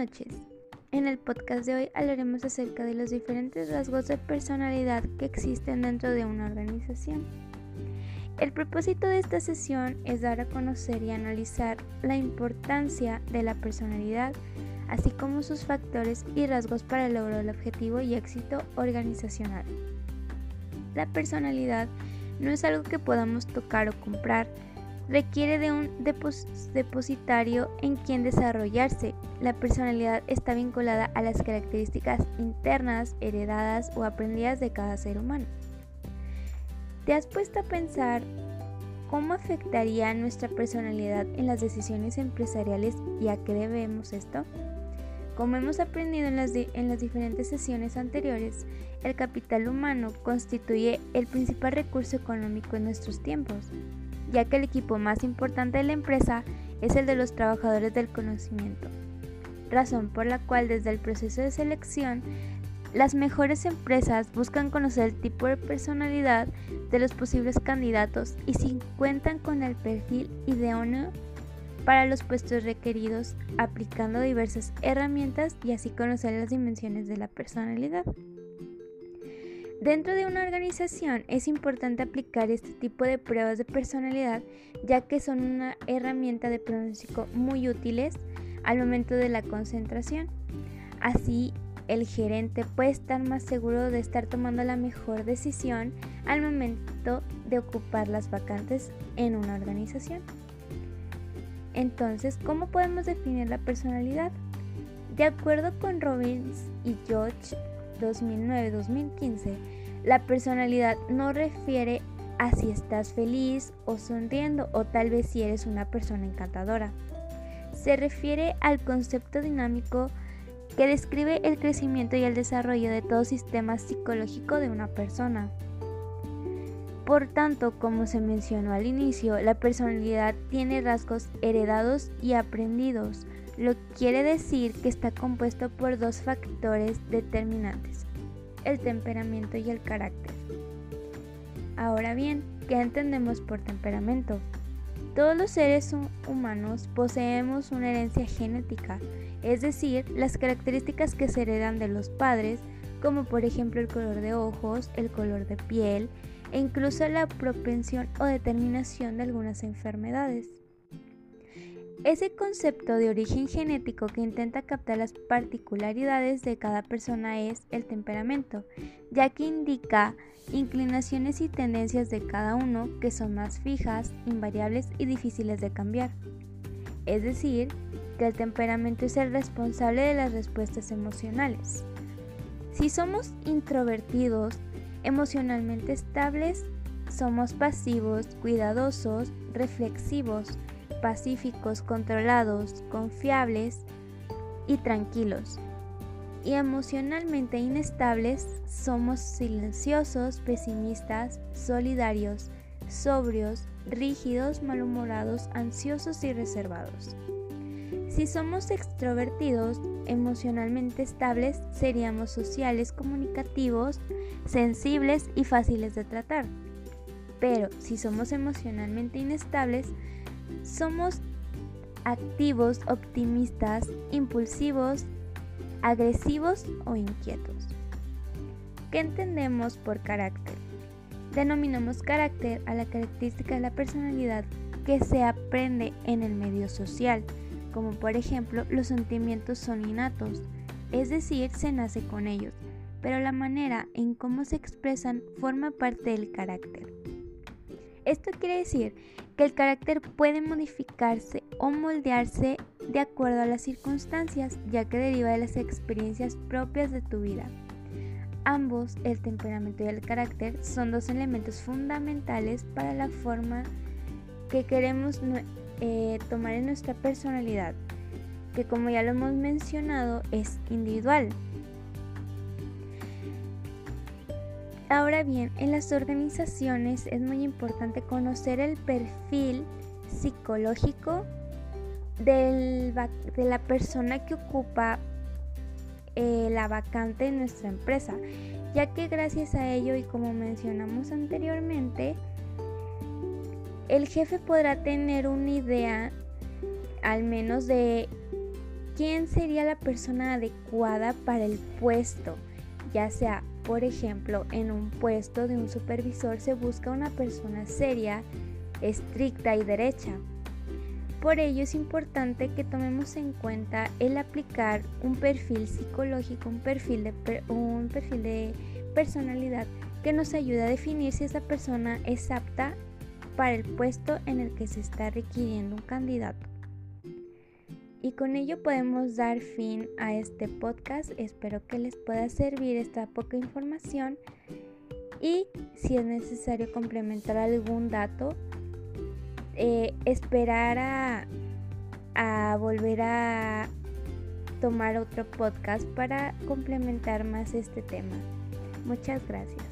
noches. En el podcast de hoy hablaremos acerca de los diferentes rasgos de personalidad que existen dentro de una organización. El propósito de esta sesión es dar a conocer y analizar la importancia de la personalidad, así como sus factores y rasgos para el logro del objetivo y éxito organizacional. La personalidad no es algo que podamos tocar o comprar, requiere de un depositario en quien desarrollarse. La personalidad está vinculada a las características internas, heredadas o aprendidas de cada ser humano. ¿Te has puesto a pensar cómo afectaría nuestra personalidad en las decisiones empresariales y a qué debemos esto? Como hemos aprendido en las, en las diferentes sesiones anteriores, el capital humano constituye el principal recurso económico en nuestros tiempos ya que el equipo más importante de la empresa es el de los trabajadores del conocimiento, razón por la cual desde el proceso de selección las mejores empresas buscan conocer el tipo de personalidad de los posibles candidatos y si cuentan con el perfil idóneo para los puestos requeridos, aplicando diversas herramientas y así conocer las dimensiones de la personalidad. Dentro de una organización es importante aplicar este tipo de pruebas de personalidad ya que son una herramienta de pronóstico muy útiles al momento de la concentración. Así, el gerente puede estar más seguro de estar tomando la mejor decisión al momento de ocupar las vacantes en una organización. Entonces, ¿cómo podemos definir la personalidad? De acuerdo con Robbins y George 2009-2015, la personalidad no refiere a si estás feliz o sonriendo o tal vez si eres una persona encantadora. Se refiere al concepto dinámico que describe el crecimiento y el desarrollo de todo sistema psicológico de una persona. Por tanto, como se mencionó al inicio, la personalidad tiene rasgos heredados y aprendidos, lo quiere decir que está compuesto por dos factores determinantes, el temperamento y el carácter. Ahora bien, ¿qué entendemos por temperamento? Todos los seres humanos poseemos una herencia genética, es decir, las características que se heredan de los padres, como por ejemplo el color de ojos, el color de piel e incluso la propensión o determinación de algunas enfermedades. Ese concepto de origen genético que intenta captar las particularidades de cada persona es el temperamento, ya que indica inclinaciones y tendencias de cada uno que son más fijas, invariables y difíciles de cambiar. Es decir, que el temperamento es el responsable de las respuestas emocionales. Si somos introvertidos, emocionalmente estables, somos pasivos, cuidadosos, reflexivos, pacíficos, controlados, confiables y tranquilos. Y emocionalmente inestables somos silenciosos, pesimistas, solidarios, sobrios, rígidos, malhumorados, ansiosos y reservados. Si somos extrovertidos, emocionalmente estables, seríamos sociales, comunicativos, sensibles y fáciles de tratar. Pero si somos emocionalmente inestables, somos activos, optimistas, impulsivos, agresivos o inquietos. ¿Qué entendemos por carácter? Denominamos carácter a la característica de la personalidad que se aprende en el medio social, como por ejemplo los sentimientos son innatos, es decir, se nace con ellos, pero la manera en cómo se expresan forma parte del carácter. Esto quiere decir que el carácter puede modificarse o moldearse de acuerdo a las circunstancias, ya que deriva de las experiencias propias de tu vida. Ambos, el temperamento y el carácter, son dos elementos fundamentales para la forma que queremos eh, tomar en nuestra personalidad, que como ya lo hemos mencionado es individual. Ahora bien, en las organizaciones es muy importante conocer el perfil psicológico de la persona que ocupa eh, la vacante en nuestra empresa, ya que gracias a ello y como mencionamos anteriormente, el jefe podrá tener una idea al menos de quién sería la persona adecuada para el puesto, ya sea, por ejemplo, en un puesto de un supervisor se busca una persona seria, estricta y derecha. Por ello es importante que tomemos en cuenta el aplicar un perfil psicológico, un perfil de, un perfil de personalidad que nos ayude a definir si esa persona es apta para el puesto en el que se está requiriendo un candidato. Y con ello podemos dar fin a este podcast. Espero que les pueda servir esta poca información y si es necesario complementar algún dato, eh, esperar a, a volver a tomar otro podcast para complementar más este tema. Muchas gracias.